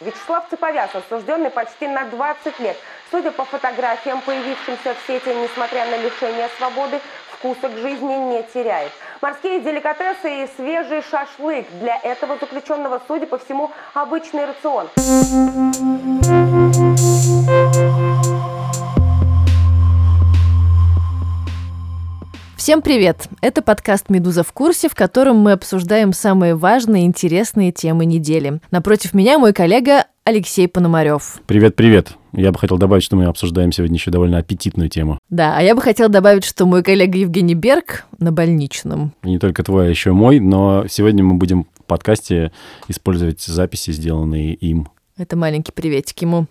Вячеслав Цеповяз, осужденный почти на 20 лет. Судя по фотографиям, появившимся в сети, несмотря на лишение свободы, вкуса к жизни не теряет. Морские деликатесы и свежий шашлык. Для этого заключенного, судя по всему, обычный рацион. Всем привет! Это подкаст «Медуза в курсе», в котором мы обсуждаем самые важные и интересные темы недели. Напротив меня мой коллега Алексей Пономарев. Привет-привет. Я бы хотел добавить, что мы обсуждаем сегодня еще довольно аппетитную тему. Да, а я бы хотел добавить, что мой коллега Евгений Берг на больничном. И не только твой, а еще мой, но сегодня мы будем в подкасте использовать записи, сделанные им. Это маленький приветик ему.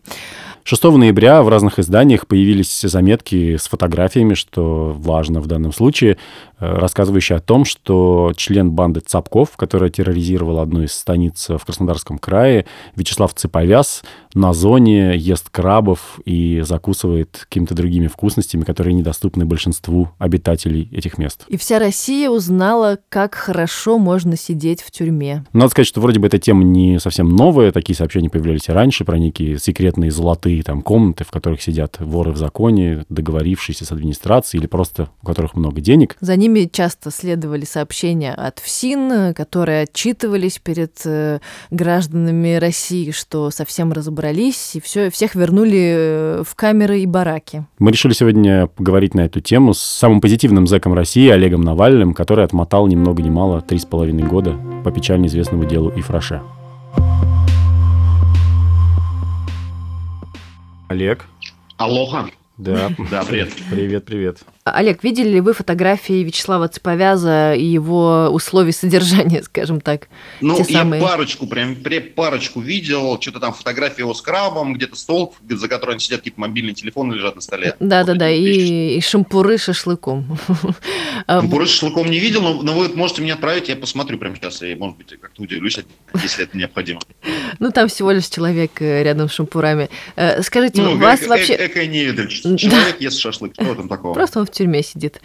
6 ноября в разных изданиях появились заметки с фотографиями, что важно в данном случае, э, рассказывающие о том, что член банды Цапков, которая терроризировала одну из станиц в Краснодарском крае, Вячеслав Цеповяз, на зоне ест крабов и закусывает какими-то другими вкусностями, которые недоступны большинству обитателей этих мест. И вся Россия узнала, как хорошо можно сидеть в тюрьме. Надо сказать, что вроде бы эта тема не совсем новая, такие сообщения появлялись и раньше про некие секретные золотые большие там комнаты, в которых сидят воры в законе, договорившиеся с администрацией или просто у которых много денег. За ними часто следовали сообщения от ФСИН, которые отчитывались перед э, гражданами России, что совсем разобрались и все, всех вернули э, в камеры и бараки. Мы решили сегодня поговорить на эту тему с самым позитивным зэком России Олегом Навальным, который отмотал ни много ни мало три с половиной года по печально известному делу Ифраше. Олег. Алоха. Да. Да, привет. Привет, привет. Олег, видели ли вы фотографии Вячеслава Цеповяза и его условий содержания, скажем так? Ну, я самые... парочку, прям парочку видел, что-то там фотографии его с крабом, где-то стол, за которым сидят какие-то мобильные телефоны лежат на столе. Да-да-да, и, и шампуры с шашлыком. Шампуры с шашлыком не видел, но, но вы можете мне отправить, я посмотрю прямо сейчас, и, может быть, как-то удивлюсь, если это необходимо. Ну, там всего лишь человек э, рядом с шампурами. Э, скажите, ну, вас вообще... Эко-невидаль. Человек ест шашлык, что там такого? Просто он в тюрьме сидит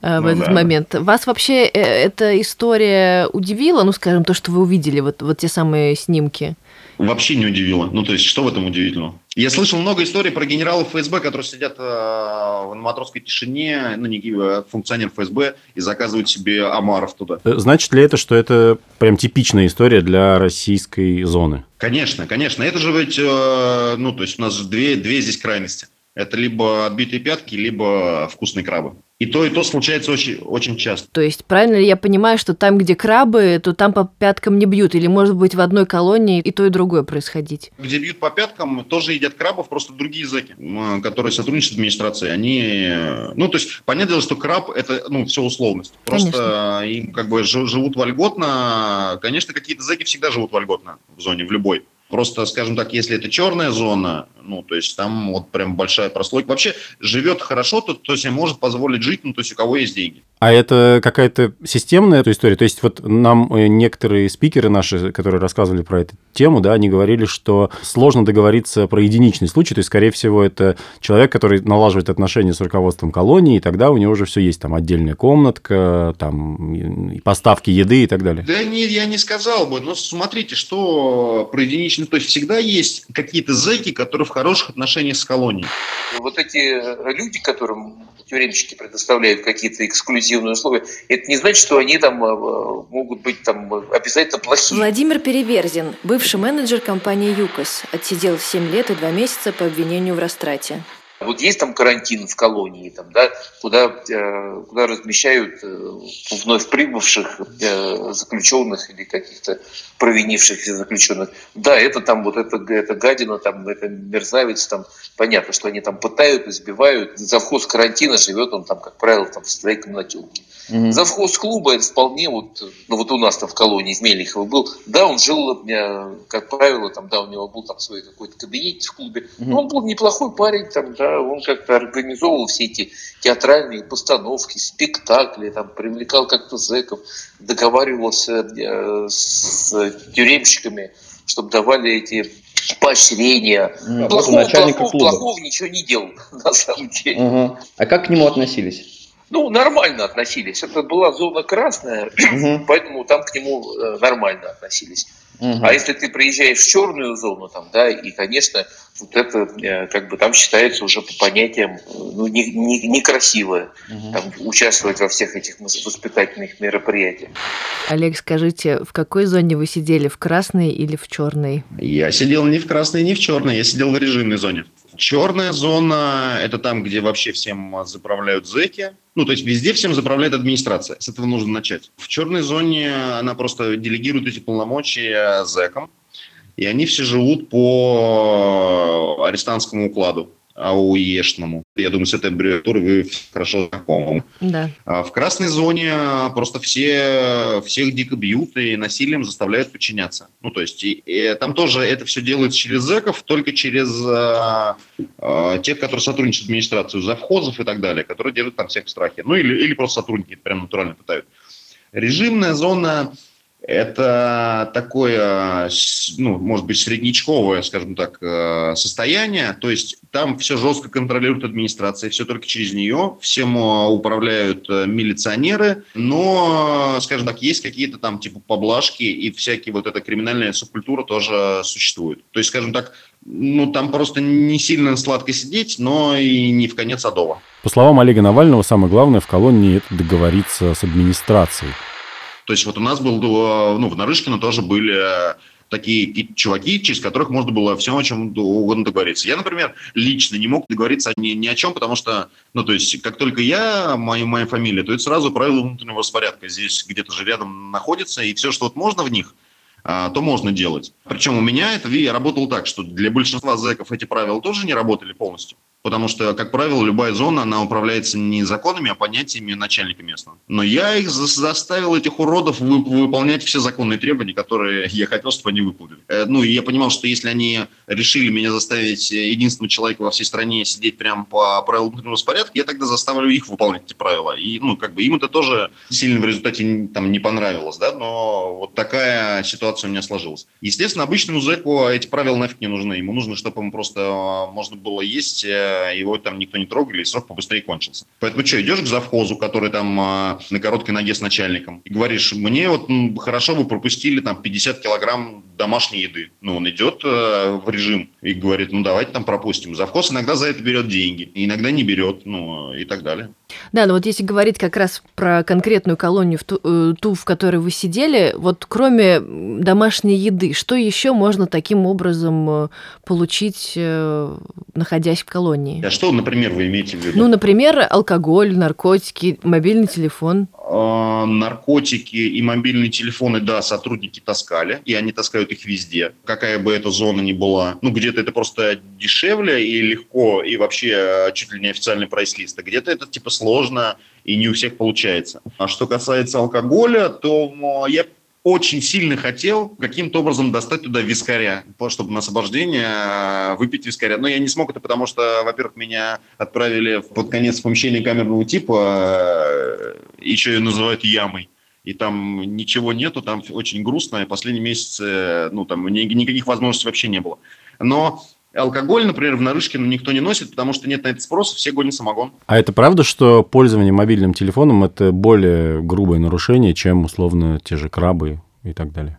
э, в ну, этот момент. Вас вообще эта история удивила, ну, скажем, то, что вы увидели, вот, вот те самые снимки? Вообще не удивило. Ну, то есть, что в этом удивительного? Я слышал много историй про генералов ФСБ, которые сидят э, на матросской тишине, ну, не э, функционер ФСБ, и заказывают себе омаров туда. Э, значит ли это, что это прям типичная история для российской зоны? Конечно, конечно. Это же ведь, э, ну, то есть, у нас две, две здесь крайности. Это либо отбитые пятки, либо вкусные крабы. И то, и то случается очень, очень часто. То есть, правильно ли я понимаю, что там, где крабы, то там по пяткам не бьют? Или, может быть, в одной колонии и то, и другое происходить? Где бьют по пяткам, тоже едят крабов, просто другие зэки, которые сотрудничают с администрацией. Они, ну, то есть, понятное дело, что краб – это, ну, все условность. Просто Конечно. им как бы живут вольготно. Конечно, какие-то зэки всегда живут вольготно в зоне, в любой. Просто, скажем так, если это черная зона, ну, то есть там вот прям большая прослойка. Вообще живет хорошо, то, то есть может позволить жить, ну, то есть у кого есть деньги. А это какая-то системная эта история? То есть вот нам э, некоторые спикеры наши, которые рассказывали про эту тему, да, они говорили, что сложно договориться про единичный случай, то есть, скорее всего, это человек, который налаживает отношения с руководством колонии, и тогда у него уже все есть, там, отдельная комнатка, там, поставки еды и так далее. Да нет, я не сказал бы, но смотрите, что про единичный то есть всегда есть какие-то зэки, которые в хороших отношениях с колонией. Вот эти люди, которым тюремщики предоставляют какие-то эксклюзивные условия, это не значит, что они там э, могут быть там обязательно плохие. Владимир Переверзин, бывший менеджер компании ЮКОС, отсидел 7 лет и 2 месяца по обвинению в растрате. Вот есть там карантин в колонии, там, да, куда, э, куда размещают э, вновь прибывших э, заключенных или каких-то провинившихся заключенных. Да, это там вот это, это гадина, там, это мерзавец, там, понятно, что они там пытают, избивают. Завхоз карантина живет он там, как правило, там, в своей комнатенке. Mm-hmm. Завхоз клуба это вполне вот, ну вот у нас там в колонии в Мелихово был, да, он жил, как правило, там, да, у него был там свой какой-то кабинет в клубе, mm-hmm. но он был неплохой парень, там, да, он как-то организовывал все эти театральные постановки, спектакли, там, привлекал как-то зэков, договаривался э, с тюремщиками, чтобы давали эти поощрения. Плохого, плохого, плохого, плохого ничего не делал, на самом деле. Угу. А как к нему относились? Ну, нормально относились. Это была зона красная, угу. поэтому там к нему э, нормально относились. Угу. А если ты приезжаешь в черную зону, там, да, и, конечно, вот это э, как бы там считается уже по понятиям ну, не, не, некрасиво угу. там, участвовать во всех этих воспитательных мероприятиях. Олег, скажите, в какой зоне вы сидели, в красной или в черной? Я сидел не в красной, не в черной, я сидел в режимной зоне. Черная зона – это там, где вообще всем заправляют зэки. Ну, то есть везде всем заправляет администрация. С этого нужно начать. В черной зоне она просто делегирует эти полномочия зэкам. И они все живут по арестантскому укладу. АУЕшному. Я думаю, с этой аббревиатурой вы хорошо знакомы. Да. А в красной зоне просто все, всех дико бьют и насилием заставляют подчиняться. Ну, то есть и, и там тоже это все делается через зэков, только через а, а, тех, которые сотрудничают с администрацией, завхозов и так далее, которые держат там всех в страхе. Ну, или, или просто сотрудники прям натурально пытают. Режимная зона это такое, ну, может быть, среднечковое, скажем так, э, состояние. То есть там все жестко контролирует администрация, все только через нее, всем э, управляют э, милиционеры, но, скажем так, есть какие-то там типа поблажки и всякие вот эта криминальная субкультура тоже существует. То есть, скажем так, ну, там просто не сильно сладко сидеть, но и не в конец адова. По словам Олега Навального, самое главное в колонии – это договориться с администрацией. То есть вот у нас был, э, ну, в Нарышкино тоже были э, такие чуваки, через которых можно было всем о чем угодно договориться. Я, например, лично не мог договориться ни, ни о чем, потому что, ну, то есть, как только я, моя, моя фамилия, то это сразу правила внутреннего распорядка. Здесь где-то же рядом находится, и все, что вот можно в них, а, то можно делать. Причем у меня это, я работал так, что для большинства зэков эти правила тоже не работали полностью. Потому что, как правило, любая зона, она управляется не законами, а понятиями начальника местного. Но я их заставил, этих уродов, выполнять все законные требования, которые я хотел, чтобы они выполнили. Э, ну, и я понимал, что если они решили меня заставить единственного человека во всей стране сидеть прямо по правилам внутреннего распорядка, я тогда заставлю их выполнять эти правила. И, ну, как бы им это тоже сильно в результате там не понравилось, да, но вот такая ситуация у меня сложилась. Естественно, обычному зэку эти правила нафиг не нужны. Ему нужно, чтобы ему просто а, можно было есть э, его там никто не трогали, и срок побыстрее кончился. Поэтому что, идешь к завхозу, который там э, на короткой ноге с начальником, и говоришь, мне вот хорошо бы пропустили там 50 килограмм домашней еды. Ну, он идет э, в режим и говорит, ну, давайте там пропустим. Завхоз иногда за это берет деньги, иногда не берет, ну, и так далее. Да, но вот если говорить как раз про конкретную колонию, в ту, э, ту, в которой вы сидели, вот кроме домашней еды, что еще можно таким образом э, получить, э, находясь в колонии? А что, например, вы имеете в виду? Ну, например, алкоголь, наркотики, мобильный телефон. А, наркотики и мобильные телефоны, да, сотрудники таскали, и они таскают их везде, какая бы эта зона ни была. Ну, где-то это просто дешевле и легко, и вообще чуть ли не официальный прайс-лист, а где-то это типа сложно и не у всех получается. А что касается алкоголя, то я очень сильно хотел каким-то образом достать туда вискаря, чтобы на освобождение э, выпить вискаря. Но я не смог это, потому что, во-первых, меня отправили под конец помещения камерного типа, э, еще ее называют ямой. И там ничего нету, там очень грустно, и последние месяцы, ну, там никаких возможностей вообще не было. Но Алкоголь, например, в Нарышкино никто не носит, потому что нет на это спроса, все гонят самогон. А это правда, что пользование мобильным телефоном – это более грубое нарушение, чем, условно, те же крабы и так далее?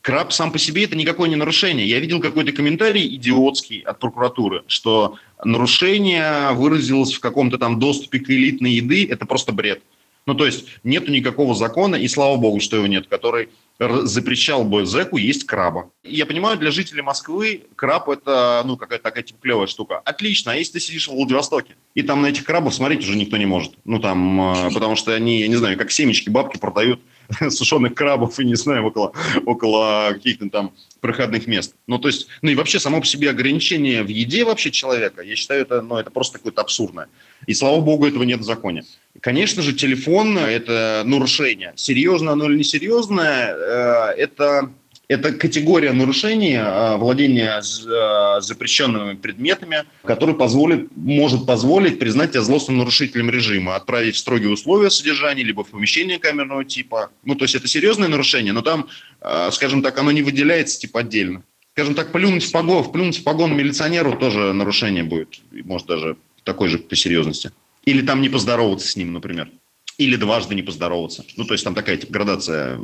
Краб сам по себе – это никакое не нарушение. Я видел какой-то комментарий идиотский от прокуратуры, что нарушение выразилось в каком-то там доступе к элитной еды – это просто бред. Ну, то есть нету никакого закона, и слава богу, что его нет, который запрещал бы зэку есть краба. Я понимаю, для жителей Москвы краб – это ну, какая-то такая типа клевая штука. Отлично, а если ты сидишь в Владивостоке, и там на этих крабов смотреть уже никто не может. Ну, там, а, потому что они, я не знаю, как семечки бабки продают сушеных крабов и, не знаю, около, около каких-то там проходных мест. Ну, то есть, ну и вообще само по себе ограничение в еде вообще человека, я считаю, это, ну, это просто какое-то абсурдное. И слава богу, этого нет в законе. Конечно же, телефон – это нарушение. Серьезное оно или несерьезное, э, это это категория нарушения э, владения э, запрещенными предметами, который позволит, может позволить признать тебя злостным нарушителем режима, отправить в строгие условия содержания, либо в помещение камерного типа. Ну, то есть это серьезное нарушение, но там, скажем так, оно не выделяется типа отдельно. Скажем так, плюнуть в погон, плюнуть в погон милиционеру тоже нарушение будет, может даже такой же по серьезности. Или там не поздороваться с ним, например. Или дважды не поздороваться. Ну, то есть там такая типа, градация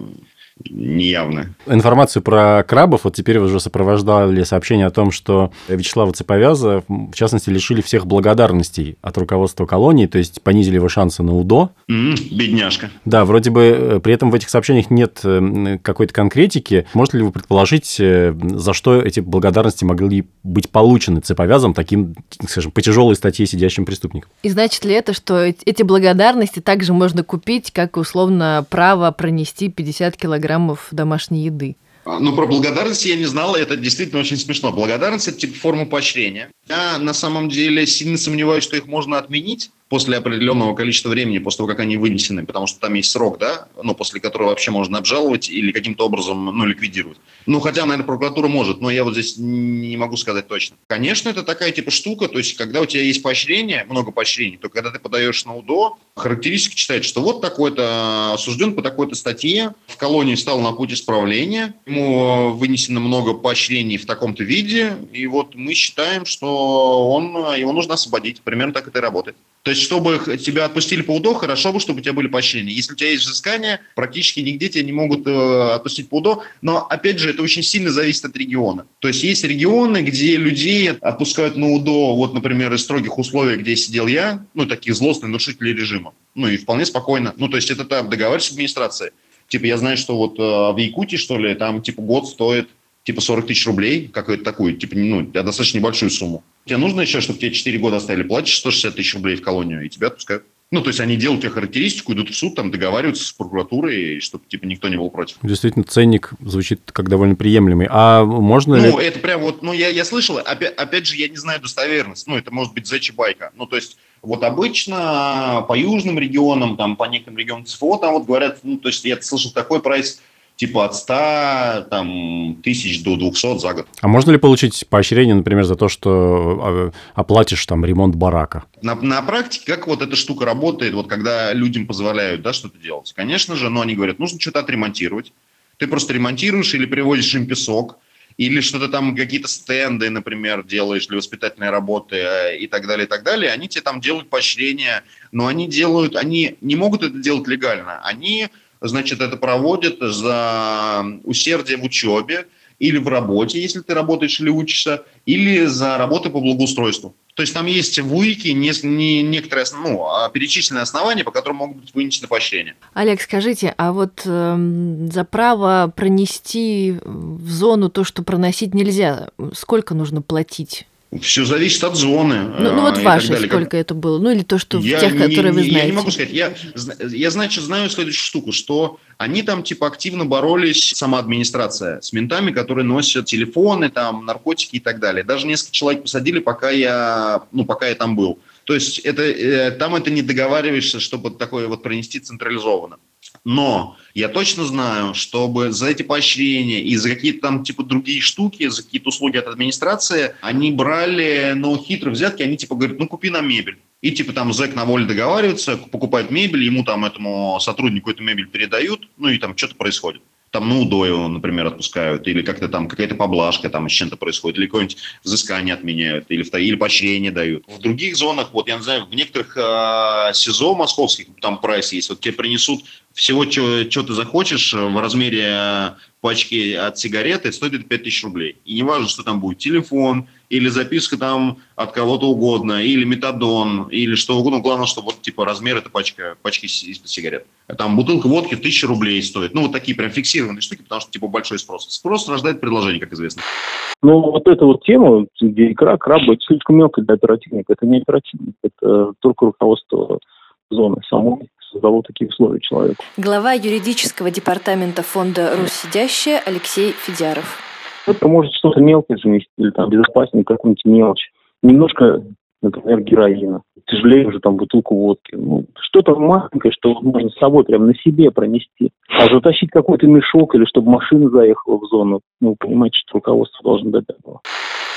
неявно. Информацию про крабов вот теперь уже сопровождали сообщение о том, что Вячеслава Цеповяза, в частности, лишили всех благодарностей от руководства колонии, то есть понизили его шансы на УДО. Mm, бедняжка. Да, вроде бы э, при этом в этих сообщениях нет э, какой-то конкретики. Можете ли вы предположить, э, за что эти благодарности могли быть получены Цеповязом, таким, скажем, по тяжелой статье сидящим преступником? И значит ли это, что эти благодарности также можно купить, как условно право пронести 50 килограмм килограммов домашней еды. А, ну, про благодарность я не знал, это действительно очень смешно. Благодарность – это типа форма поощрения. Я на самом деле сильно сомневаюсь, что их можно отменить, после определенного количества времени, после того, как они вынесены, потому что там есть срок, да, ну, после которого вообще можно обжаловать или каким-то образом, ну, ликвидировать. Ну, хотя, наверное, прокуратура может, но я вот здесь не могу сказать точно. Конечно, это такая типа штука, то есть, когда у тебя есть поощрение, много поощрений, то когда ты подаешь на УДО, характеристика читает, что вот такой-то осужден по такой-то статье, в колонии стал на путь исправления, ему вынесено много поощрений в таком-то виде, и вот мы считаем, что он, его нужно освободить. Примерно так это и работает. То есть, чтобы тебя отпустили по УДО, хорошо бы, чтобы у тебя были поощрения. Если у тебя есть взыскание, практически нигде тебя не могут э, отпустить по УДО. Но, опять же, это очень сильно зависит от региона. То есть, есть регионы, где людей отпускают на УДО, вот, например, из строгих условий, где сидел я, ну, таких злостных нарушителей режима. Ну, и вполне спокойно. Ну, то есть, это там договариваешься с администрацией. Типа, я знаю, что вот э, в Якутии, что ли, там, типа, год стоит типа 40 тысяч рублей, какую-то такую, типа, ну, достаточно небольшую сумму. Тебе нужно еще, чтобы тебе 4 года оставили, платишь 160 тысяч рублей в колонию, и тебя отпускают. Ну, то есть они делают тебе характеристику, идут в суд, там договариваются с прокуратурой, чтобы типа никто не был против. Действительно, ценник звучит как довольно приемлемый. А можно Ну, ли... это прям вот, ну, я, я слышал, опять, опять же, я не знаю достоверность. Ну, это может быть зачи байка. Ну, то есть вот обычно по южным регионам, там, по некоторым регионам ЦФО, там вот говорят, ну, то есть я слышал такой прайс – типа от 100 там, тысяч до 200 за год. А можно ли получить поощрение, например, за то, что а, оплатишь там ремонт барака? На, на практике как вот эта штука работает, вот когда людям позволяют да, что-то делать? Конечно же, но они говорят, нужно что-то отремонтировать. Ты просто ремонтируешь или привозишь им песок, или что-то там, какие-то стенды, например, делаешь для воспитательной работы э, и так далее, и так далее, они тебе там делают поощрения, но они делают, они не могут это делать легально, они значит, это проводят за усердие в учебе или в работе, если ты работаешь или учишься, или за работу по благоустройству. То есть там есть в УИКе не, не, некоторые ну, а перечисленные основания, по которым могут быть вынесены поощрения. Олег, скажите, а вот э, за право пронести в зону то, что проносить нельзя, сколько нужно платить? Все зависит от зоны. Ну, ну вот ваши, сколько как... это было? Ну или то, что я в тех, не, которые не, вы знаете. Я не могу сказать. Я, я, значит, знаю следующую штуку, что они там типа активно боролись, сама администрация, с ментами, которые носят телефоны, там, наркотики и так далее. Даже несколько человек посадили, пока я, ну, пока я там был. То есть это, э, там это не договариваешься, чтобы такое вот пронести централизованно. Но я точно знаю, чтобы за эти поощрения и за какие-то там типа другие штуки, за какие-то услуги от администрации, они брали, ну, хитрые взятки, они типа говорят, ну, купи нам мебель. И типа там зэк на воле договаривается, покупает мебель, ему там этому сотруднику эту мебель передают, ну и там что-то происходит там на УДО его, например, отпускают, или как-то там какая-то поблажка там с чем-то происходит, или какое-нибудь взыскание отменяют, или, или поощрение дают. В других зонах, вот я не знаю, в некоторых э, СИЗО московских, там прайс есть, вот тебе принесут всего, что ты захочешь в размере пачки от сигареты, стоит это 5000 рублей. И не важно, что там будет телефон, или записка там от кого-то угодно, или метадон, или что угодно. Главное, что вот типа размер этой пачка, пачки из-под сигарет. Там бутылка водки 1000 рублей стоит. Ну, вот такие прям фиксированные штуки, потому что типа большой спрос. Спрос рождает предложение, как известно. Ну, вот эта вот тема, где икра, крабы, это слишком мелко для оперативника. Это не оперативник, это только руководство зоны самой создало такие условия человеку. Глава юридического департамента фонда «Руссидящая» Алексей Федяров. Это может что-то мелкое заместить, или там безопаснее какую-нибудь мелочь. Немножко, например, героина. Тяжелее уже там бутылку водки. Ну, что-то маленькое, что можно с собой прям на себе пронести. А затащить какой-то мешок или чтобы машина заехала в зону, ну, понимаете, что руководство должно дать этого.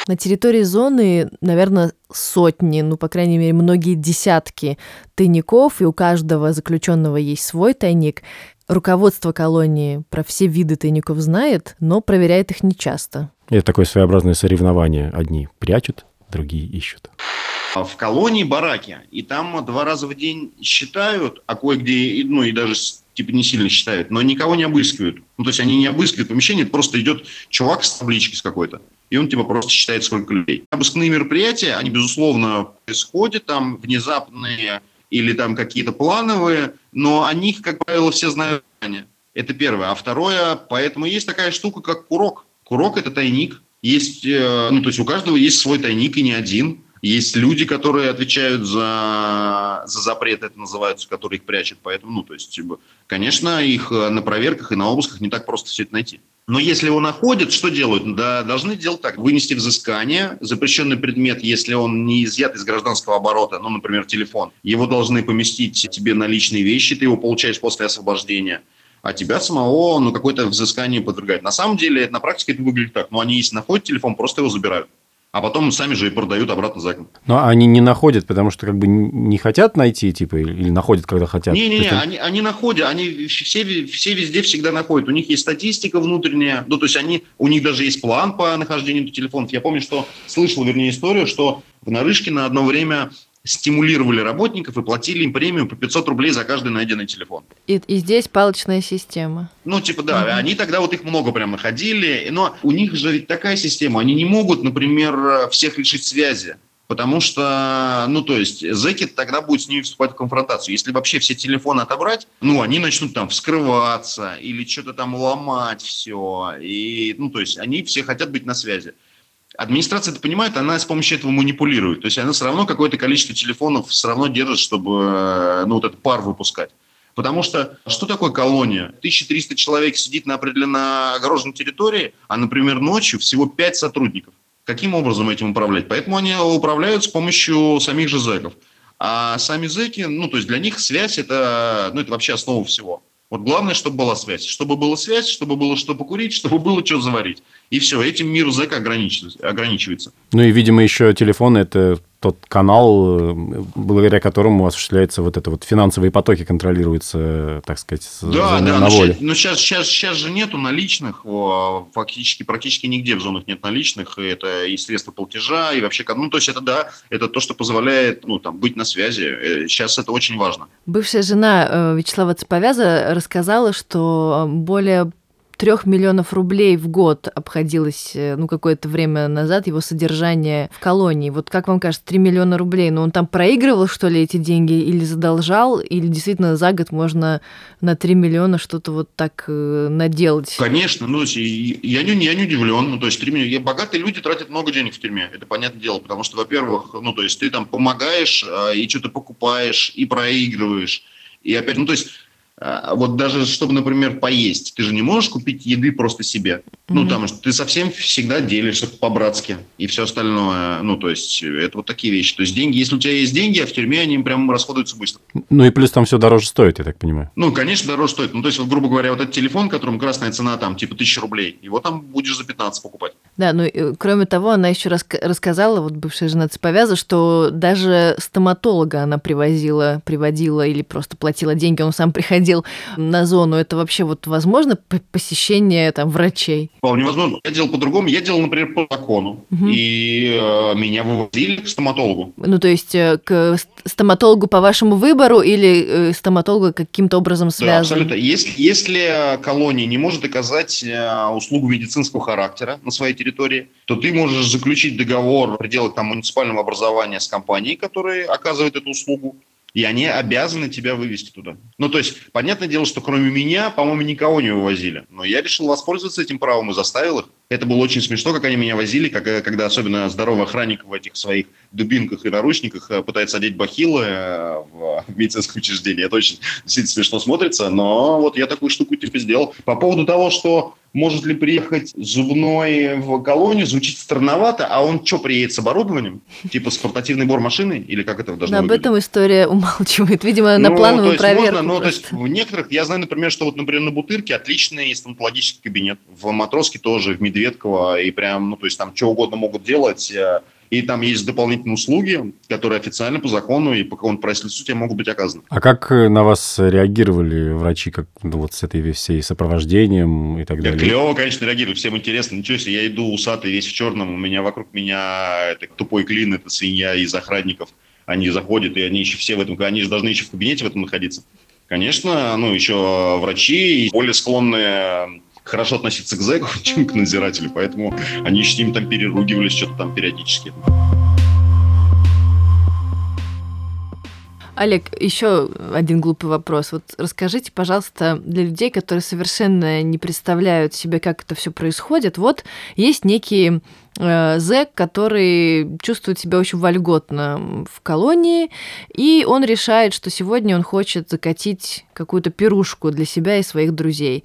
На территории зоны, наверное, сотни, ну, по крайней мере, многие десятки тайников, и у каждого заключенного есть свой тайник. Руководство колонии про все виды тайников знает, но проверяет их нечасто. Это такое своеобразное соревнование. Одни прячут, другие ищут. в колонии бараки, и там два раза в день считают, а кое-где, ну и даже типа не сильно считают, но никого не обыскивают. Ну, то есть они не обыскивают помещение, просто идет чувак с таблички с какой-то, и он типа просто считает, сколько людей. Обыскные мероприятия, они, безусловно, происходят, там внезапные или там какие-то плановые, но о них, как правило, все знают. Это первое. А второе, поэтому есть такая штука, как курок. Курок – это тайник. Есть, э, ну, то есть у каждого есть свой тайник и не один. Есть люди, которые отвечают за, за запрет, это называется, которые их прячут. Поэтому, ну, то есть, типа, конечно, их э, на проверках и на обысках не так просто все это найти. Но если его находят, что делают? Да, должны делать так. Вынести взыскание, запрещенный предмет, если он не изъят из гражданского оборота, ну, например, телефон, его должны поместить тебе на личные вещи, ты его получаешь после освобождения а тебя самого, ну, какое-то взыскание подвергает. На самом деле, на практике это выглядит так. Ну, они, если находят телефон, просто его забирают а потом сами же и продают обратно за год. Но они не находят, потому что как бы не хотят найти, типа, или находят, когда хотят? Не-не-не, есть... они, они находят, они все, все везде всегда находят. У них есть статистика внутренняя, ну, то есть они, у них даже есть план по нахождению телефонов. Я помню, что слышал, вернее, историю, что в Нарышке на одно время стимулировали работников и платили им премию по 500 рублей за каждый найденный телефон. И, и здесь палочная система. Ну, типа, да, угу. они тогда вот их много прям находили, но у них же ведь такая система, они не могут, например, всех лишить связи. Потому что, ну, то есть, зэки тогда будут с ними вступать в конфронтацию. Если вообще все телефоны отобрать, ну, они начнут там вскрываться или что-то там ломать все. И, ну, то есть, они все хотят быть на связи. Администрация это понимает, она с помощью этого манипулирует. То есть она все равно какое-то количество телефонов все равно держит, чтобы э, ну, вот этот пар выпускать. Потому что что такое колония? 1300 человек сидит на определенно огороженной территории, а, например, ночью всего 5 сотрудников. Каким образом этим управлять? Поэтому они управляют с помощью самих же зэков. А сами зэки, ну, то есть для них связь это, ну, это вообще основа всего. Вот главное, чтобы была связь. Чтобы была связь, чтобы было что покурить, чтобы было что заварить. И все, этим мир зэка ограничивается. Ну и, видимо, еще телефон – это тот канал, э, благодаря которому осуществляются вот это вот финансовые потоки, контролируются, так сказать, да, да, на воле. Но сейчас, сейчас, сейчас же нету наличных, фактически практически нигде в зонах нет наличных, это и средства платежа, и вообще, ну, то есть это, да, это то, что позволяет, ну, там, быть на связи. Сейчас э, это очень важно. Бывшая жена э, Вячеслава Цеповяза рассказала, что более трех миллионов рублей в год обходилось, э, ну, какое-то время назад его содержание в колонии. Вот как вам кажется, 3 миллиона рублей, ну, он там проигрывал, что ли, эти деньги или задолжал, или действительно за год можно на 3 миллиона что-то вот так э, наделать? Конечно, ну, я не, я не удивлен, ну, то есть 3 миллиона, богатые люди тратят много денег в тюрьме, это понятное дело, потому что, во-первых, ну, то есть ты там помогаешь а, и что-то покупаешь, и проигрываешь, и опять, ну, то есть вот даже чтобы, например, поесть, ты же не можешь купить еды просто себе. Mm-hmm. Ну, там, ты совсем всегда делишься по-братски и все остальное. Ну, то есть, это вот такие вещи. То есть, деньги, если у тебя есть деньги, а в тюрьме они прям расходуются быстро. Ну, и плюс там все дороже стоит, я так понимаю. Ну, конечно, дороже стоит. Ну, то есть, вот, грубо говоря, вот этот телефон, которому красная цена там типа тысяча рублей, его там будешь за 15 покупать. Да, ну, и, кроме того, она еще раз рассказала, вот бывшая жена Цеповяза, что даже стоматолога она привозила, приводила или просто платила деньги, он сам приходил ходил на зону, это вообще вот возможно посещение там врачей? Вполне возможно. Я делал по-другому. Я делал, например, по закону. Угу. И э, меня вывозили к стоматологу. Ну, то есть э, к стоматологу по вашему выбору или э, стоматологу каким-то образом связан? Да, абсолютно. Если, если колония не может оказать э, услугу медицинского характера на своей территории, то ты можешь заключить договор в пределах там, муниципального образования с компанией, которая оказывает эту услугу и они обязаны тебя вывести туда. Ну, то есть, понятное дело, что кроме меня, по-моему, никого не вывозили. Но я решил воспользоваться этим правом и заставил их. Это было очень смешно, как они меня возили, как, когда особенно здоровый охранник в этих своих дубинках и наручниках э, пытается одеть бахилы э, в медицинское учреждение. Это очень действительно смешно смотрится, но вот я такую штуку типа сделал. По поводу того, что может ли приехать зубной в колонию, звучит странновато, а он что, приедет с оборудованием? Типа с портативной бормашиной? Или как это должно да, Об этом история умалчивает, видимо, на ну, плановую то проверку. Можно, ну, то есть в некоторых, я знаю, например, что вот, например, на Бутырке отличный стоматологический кабинет, в Матроске тоже, в Медведково, и прям, ну, то есть там что угодно могут делать, э, и там есть дополнительные услуги, которые официально по закону и по какому-то правительству тебе могут быть оказаны. А как э, на вас реагировали врачи, как ну, вот с этой всей сопровождением и так далее? Клево, конечно, реагировали, всем интересно. Ничего себе, я иду усатый весь в черном, у меня вокруг меня это тупой клин, это свинья из охранников. Они заходят, и они еще все в этом, они же должны еще в кабинете в этом находиться. Конечно, ну, еще врачи более склонны хорошо относиться к зэку, чем к надзирателю, поэтому они с ним там переругивались что-то там периодически. Олег, еще один глупый вопрос. Вот расскажите, пожалуйста, для людей, которые совершенно не представляют себе, как это все происходит, вот есть некие Э, зэк, который чувствует себя очень вольготно в колонии, и он решает, что сегодня он хочет закатить какую-то пирушку для себя и своих друзей.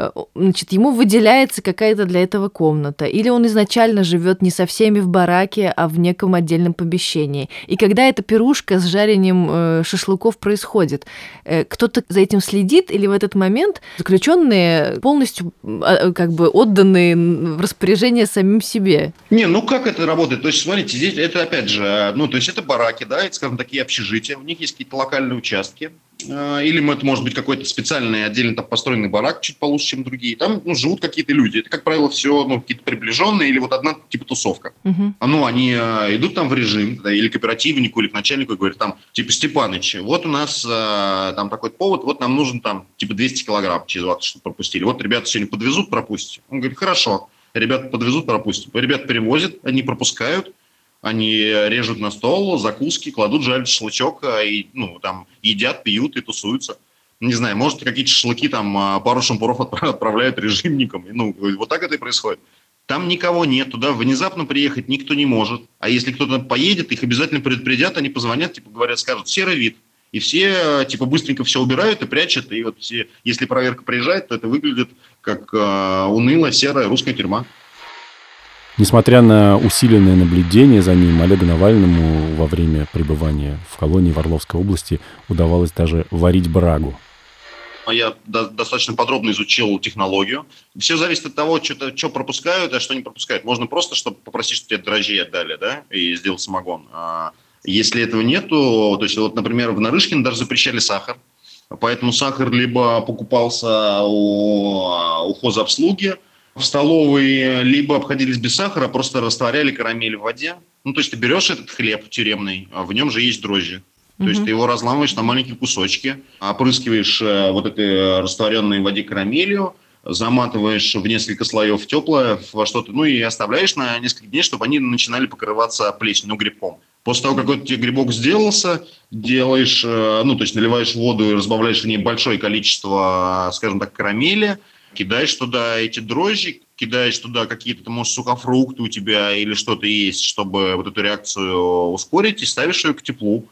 Э, значит, ему выделяется какая-то для этого комната, или он изначально живет не со всеми в бараке, а в неком отдельном помещении. И когда эта пирушка с жарением э, шашлыков происходит, кто-то за этим следит, или в этот момент заключенные полностью а, как бы отданы в распоряжение самим себе? Не, ну как это работает? То есть, смотрите, здесь это опять же, ну, то есть это бараки, да, это, скажем, такие общежития, у них есть какие-то локальные участки, э, или это может быть какой-то специальный отдельно там построенный барак чуть получше, чем другие. Там ну, живут какие-то люди. Это, как правило, все ну, какие-то приближенные или вот одна типа тусовка. Uh-huh. Ну, они э, идут там в режим, да, или к оперативнику, или к начальнику и говорят там, типа, Степаныч, вот у нас э, там такой повод, вот нам нужен там типа 200 килограмм через вас, чтобы пропустили. Вот ребята сегодня подвезут, пропустите. Он говорит, хорошо ребят подвезут, пропустим. Ребят перевозят, они пропускают, они режут на стол закуски, кладут жаль шашлычок, а, и, ну, там, едят, пьют и тусуются. Не знаю, может, какие-то шашлыки там а, пару шампуров отправляют режимникам. Ну, вот так это и происходит. Там никого нет, туда внезапно приехать никто не может. А если кто-то поедет, их обязательно предупредят, они позвонят, типа говорят, скажут, серый вид. И все, типа, быстренько все убирают и прячут. И вот все, если проверка приезжает, то это выглядит как э, унылая серая русская тюрьма. Несмотря на усиленное наблюдение за ним, Олегу Навальному во время пребывания в колонии в Орловской области удавалось даже варить брагу. Я достаточно подробно изучил технологию. Все зависит от того, что, что пропускают, а что не пропускают. Можно просто, чтобы попросить, чтобы тебе дрожжи отдали, да, и сделал самогон. А если этого нету, то есть вот, например, в Нарышкино даже запрещали сахар, Поэтому сахар либо покупался у, у хозобслуги в столовой, либо обходились без сахара, просто растворяли карамель в воде. Ну, то есть ты берешь этот хлеб тюремный, а в нем же есть дрожжи. То есть ты его разламываешь на маленькие кусочки, опрыскиваешь э, вот этой растворенной в воде карамелью, заматываешь в несколько слоев теплое во что-то, ну и оставляешь на несколько дней, чтобы они начинали покрываться плесенью, ну, грибком. После того, как вот тебе грибок сделался, делаешь, э, ну, то есть наливаешь воду и разбавляешь в ней большое количество, скажем так, карамели, кидаешь туда эти дрожжи, кидаешь туда какие-то, может, сухофрукты у тебя или что-то есть, чтобы вот эту реакцию ускорить, и ставишь ее к теплу.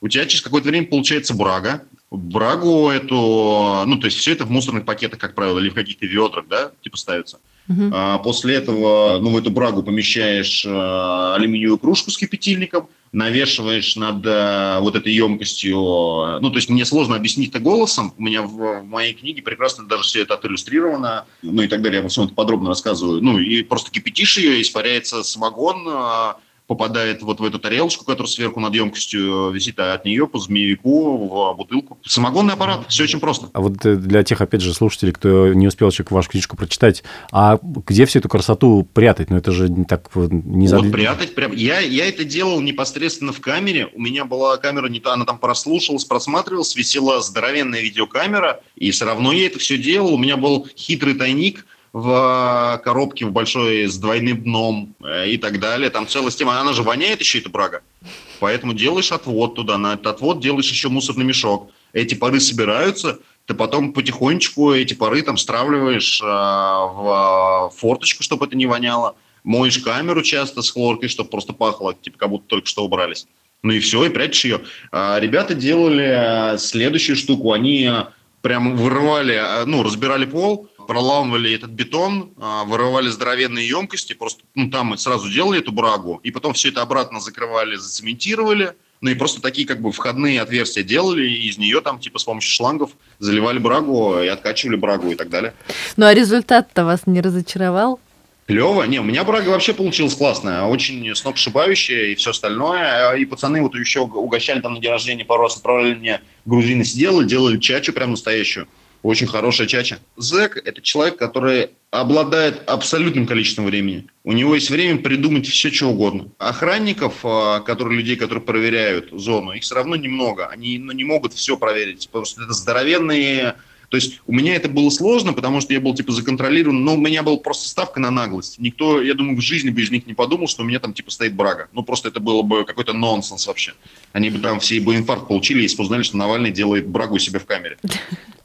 У тебя через какое-то время получается брага. Брагу эту, ну, то есть все это в мусорных пакетах, как правило, или в каких-то ведрах, да, типа ставится. Uh-huh. А после этого, ну, в эту брагу помещаешь а, алюминиевую кружку с кипятильником, навешиваешь над а, вот этой емкостью. Ну, то есть мне сложно объяснить это голосом. У меня в, моей книге прекрасно даже все это отриллюстрировано, ну и так далее. Я во всем это подробно рассказываю. Ну, и просто кипятишь ее, испаряется самогон, а, попадает вот в эту тарелочку, которая сверху над емкостью висит, а от нее по змеевику в бутылку. Самогонный аппарат, все очень просто. А вот э, для тех, опять же, слушателей, кто не успел еще вашу книжку прочитать, а где всю эту красоту прятать? Ну, это же не так не зад... Вот прятать прям. Я, я это делал непосредственно в камере. У меня была камера, не та, она там прослушалась, просматривалась, висела здоровенная видеокамера, и все равно я это все делал. У меня был хитрый тайник – в коробке в большой с двойным дном э, и так далее. Там целая система. Она же воняет еще, эта брага. Поэтому делаешь отвод туда. На этот отвод делаешь еще мусорный мешок. Эти пары собираются, ты потом потихонечку эти пары там стравливаешь э, в форточку, чтобы это не воняло. Моешь камеру часто с хлоркой, чтобы просто пахло, типа как будто только что убрались. Ну и все, и прячешь ее. А ребята делали э, следующую штуку. Они э, прям вырывали, ну, разбирали пол, проламывали этот бетон, а, вырывали здоровенные емкости, просто ну, там мы сразу делали эту брагу, и потом все это обратно закрывали, зацементировали, ну и просто такие как бы входные отверстия делали, и из нее там типа с помощью шлангов заливали брагу и откачивали брагу и так далее. Ну а результат-то вас не разочаровал? Клево. Не, у меня брага вообще получилась классная, очень сногсшибающая и все остальное. И пацаны вот еще угощали там на день рождения пару раз, отправляли мне грузины сделали, делали чачу прям настоящую. Очень хорошая чача. Зэк – это человек, который обладает абсолютным количеством времени. У него есть время придумать все, что угодно. Охранников, а, которые, людей, которые проверяют зону, их все равно немного. Они ну, не могут все проверить, потому что это здоровенные то есть у меня это было сложно, потому что я был типа законтролирован, но у меня была просто ставка на наглость. Никто, я думаю, в жизни бы них не подумал, что у меня там типа стоит брага. Ну просто это было бы какой-то нонсенс вообще. Они бы там все бы инфаркт получили, если бы узнали, что Навальный делает брагу у себя в камере.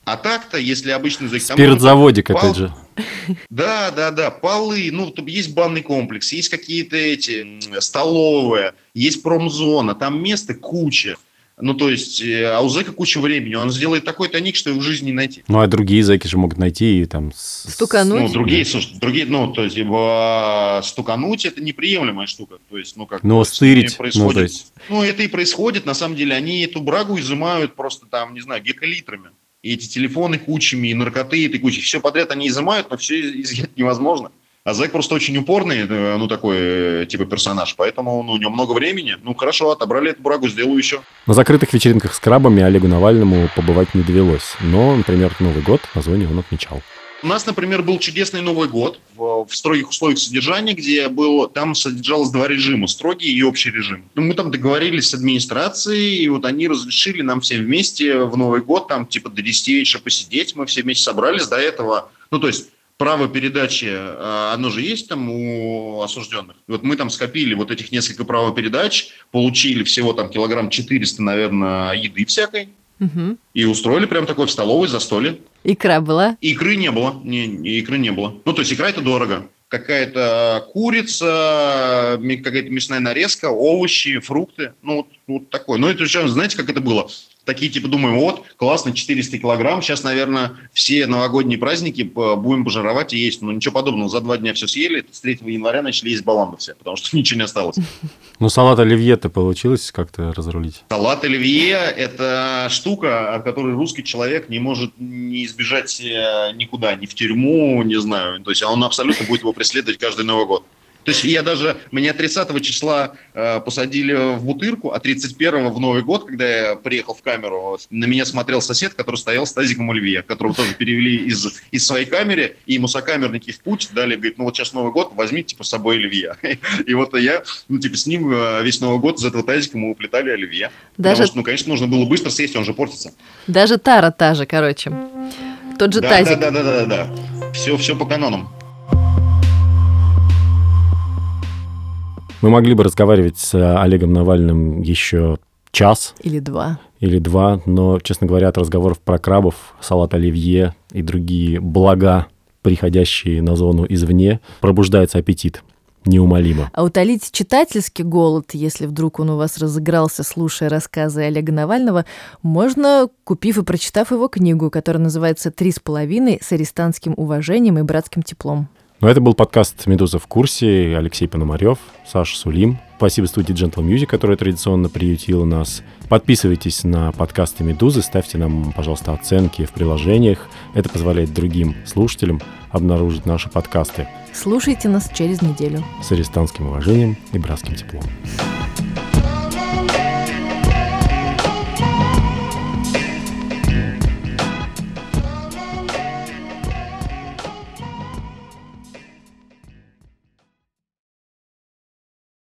А так-то, если обычный за Спиртзаводик, пал... опять же. Да, да, да, полы, ну, есть банный комплекс, есть какие-то эти столовые, есть промзона, там места куча. Ну, то есть, э, а у зэка куча времени, он сделает такой тоник, что его в жизни не найти. Ну, а другие зэки же могут найти и там... Стукануть? Ну, другие, слушай, другие, ну, то есть, ибо стукануть – это неприемлемая штука. То есть, ну, как... Ну, стырить, происходит, ну, то есть... Ну, это и происходит, на самом деле, они эту брагу изымают просто там, не знаю, гекалитрами. И эти телефоны кучами, и наркоты, и кучей. Все подряд они изымают, но все изъять невозможно. А Зэк просто очень упорный, ну, такой, э, типа, персонаж, поэтому ну, у него много времени. Ну, хорошо, отобрали эту брагу, сделаю еще. На закрытых вечеринках с крабами Олегу Навальному побывать не довелось. Но, например, Новый год на зоне он отмечал. У нас, например, был чудесный Новый год в, в строгих условиях содержания, где был, там содержалось два режима, строгий и общий режим. Ну, мы там договорились с администрацией, и вот они разрешили нам всем вместе в Новый год там типа до 10 вечера посидеть. Мы все вместе собрались до этого. Ну, то есть право передачи, а, оно же есть там у осужденных. Вот мы там скопили вот этих несколько правопередач, получили всего там килограмм 400, наверное, еды всякой. Угу. И устроили прям такой в столовой за столе. Икра была? Икры не было. Не, икры не было. Ну, то есть икра это дорого. Какая-то курица, какая-то мясная нарезка, овощи, фрукты. Ну, вот, вот такое. Ну, это знаете, как это было? Такие типа думаем, вот, классно, 400 килограмм, сейчас, наверное, все новогодние праздники будем пожировать и есть. Но ничего подобного, за два дня все съели, с 3 января начали есть баланды все, потому что ничего не осталось. Ну, салат оливье-то получилось как-то разрулить? Салат оливье – это штука, от которой русский человек не может не избежать э, никуда, ни в тюрьму, не знаю. То есть он абсолютно будет его преследовать каждый Новый год. То есть я даже, меня 30 числа э, посадили в бутырку, а 31 в Новый год, когда я приехал в камеру, на меня смотрел сосед, который стоял с тазиком оливье, которого тоже перевели из, из своей камеры, и ему сокамерники в путь дали, говорит, ну вот сейчас Новый год, возьмите типа с собой оливье. И вот я, ну типа с ним э, весь Новый год из этого тазика мы уплетали оливье. Даже... Потому что, ну, конечно, нужно было быстро съесть, он же портится. Даже тара та же, короче. Тот же да, тазик. Да, да, да, да, да. Все, все по канонам. Мы могли бы разговаривать с э, Олегом Навальным еще час. Или два. Или два, но, честно говоря, от разговоров про крабов, салат оливье и другие блага, приходящие на зону извне, пробуждается аппетит неумолимо. А утолить читательский голод, если вдруг он у вас разыгрался, слушая рассказы Олега Навального, можно, купив и прочитав его книгу, которая называется «Три с половиной с арестантским уважением и братским теплом». Но это был подкаст «Медуза в курсе». Алексей Пономарев, Саша Сулим. Спасибо студии Gentle Music, которая традиционно приютила нас. Подписывайтесь на подкасты «Медузы», ставьте нам, пожалуйста, оценки в приложениях. Это позволяет другим слушателям обнаружить наши подкасты. Слушайте нас через неделю. С арестантским уважением и братским теплом.